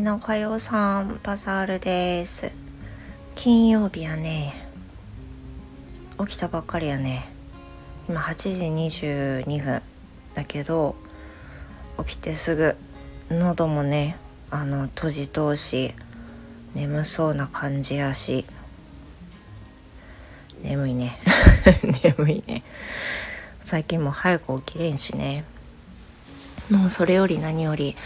みんなおはようさんバザールです。金曜日やね。起きたばっかりやね。今8時22分だけど起きてすぐ喉もねあの閉じ通し眠そうな感じやし。眠いね。眠いね。最近も早く起きれんしね。もうそれより何より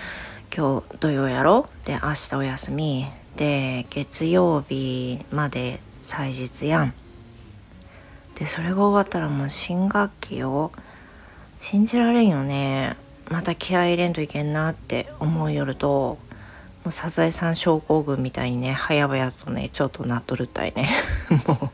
今日土曜やろで明日お休み。で月曜日まで祭日やん。でそれが終わったらもう新学期を信じられんよね。また気合い入れんといけんなって思う夜ともうサザエさん症候群みたいにね早々とねちょっとなっとるったいね。もう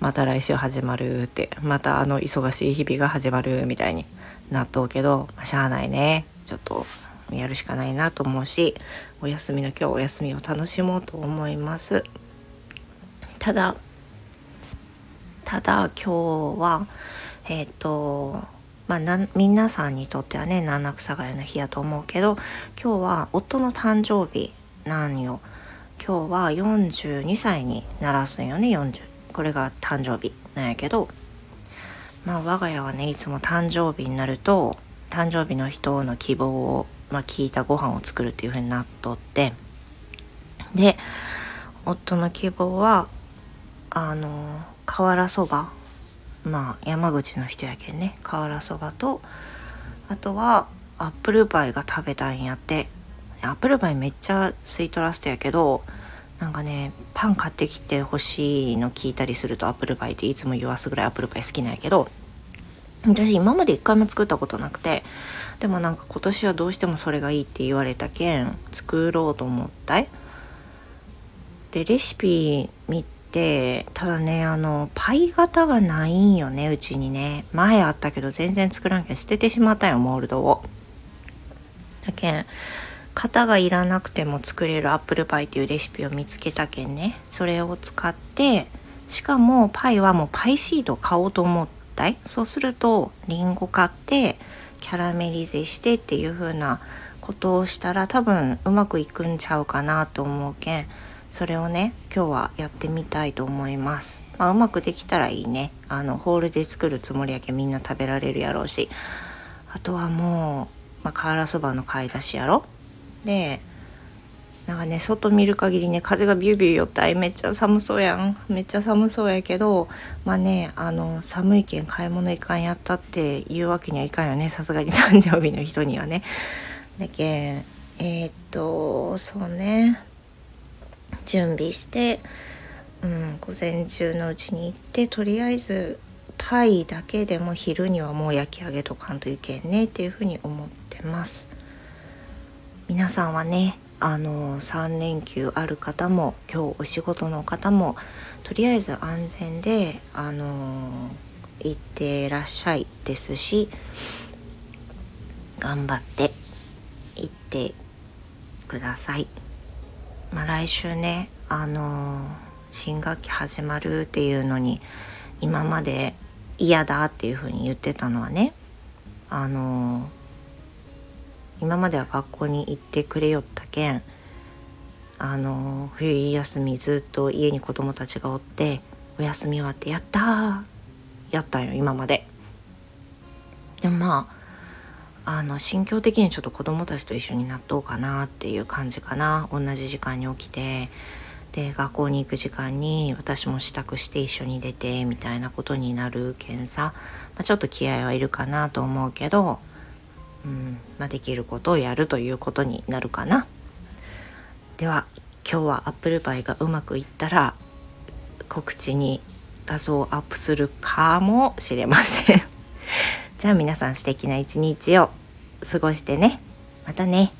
また来週始まるって。またあの忙しい日々が始まるみたいになっとうけど、まあ、しゃあないね。ちょっとやるしかないなと思うしお休みの今日お休みを楽しもうと思います。ただただ今日はえっ、ー、とまあ皆さんにとってはね七草がゆの日やと思うけど今日は夫の誕生日なんよ。今日は42歳にならすんよね40これが誕生日なんやけどまあ我が家はねいつも誕生日になると誕生日の人の希望をまあ、聞いたご飯を作るっていう風になっとってで夫の希望はあの瓦そばまあ山口の人やけんね。瓦そばとあとはアップルパイが食べたいんやって。アップルパイめっちゃスイートラストやけどなんかねパン買ってきてほしいの聞いたりするとアップルパイっていつも言わすぐらいアップルパイ好きなんやけど私今まで一回も作ったことなくてでもなんか今年はどうしてもそれがいいって言われたけん作ろうと思ったい。でレシピ見てただねあのパイ型がないんよねうちにね。前あったけど全然作らんけん捨ててしまったよモールドを。だけん型がいらなくても作れるアップルパイっていうレシピを見つけたけんね。それを使ってしかもパイはもうパイシート買おうと思った。いそうするとりんご買ってキャラメリゼしてっていう風なことをしたら多分うまくいくんちゃうかなと思うけんそれをね今日はやってみたいと思います、まあ、うまくできたらいいね。あのホールで作るつもりやけみんな食べられるやろうし。あとはもう、まあ、瓦そばの買い出しやろ。でなんかね外見る限りね風がビュービュー寄ったいめっちゃ寒そうやんめっちゃ寒そうやけどまあねあの寒いけん買い物いかんやったって言うわけにはいかんよねさすがに 誕生日の人にはね。だけんえー、っとそうね準備して、うん、午前中のうちに行ってとりあえずパイだけでも昼にはもう焼き上げとかんといけんねっていうふうに思ってます。皆さんはねあの3連休ある方も今日お仕事の方もとりあえず安全であの行ってらっしゃいですし頑張って行ってください。まあ、来週ねあの新学期始まるっていうのに今まで嫌だっていうふうに言ってたのはねあの今までは学校に行ってくれよったけんあの冬休みずっと家に子供たちがおってお休み終わってやったやったんよ今まで。でもまああの心境的にちょっと子供たちと一緒になっとうかなっていう感じかな同じ時間に起きてで学校に行く時間に私も支度して一緒に出てみたいなことになるけんさ、まあ、ちょっと気合はいるかなと思うけどうんまあ、できることをやるということになるかな。では今日はアップルパイがうまくいったら告知に画像をアップするかもしれません。じゃあ皆さん素敵な一日を過ごしてね。またね。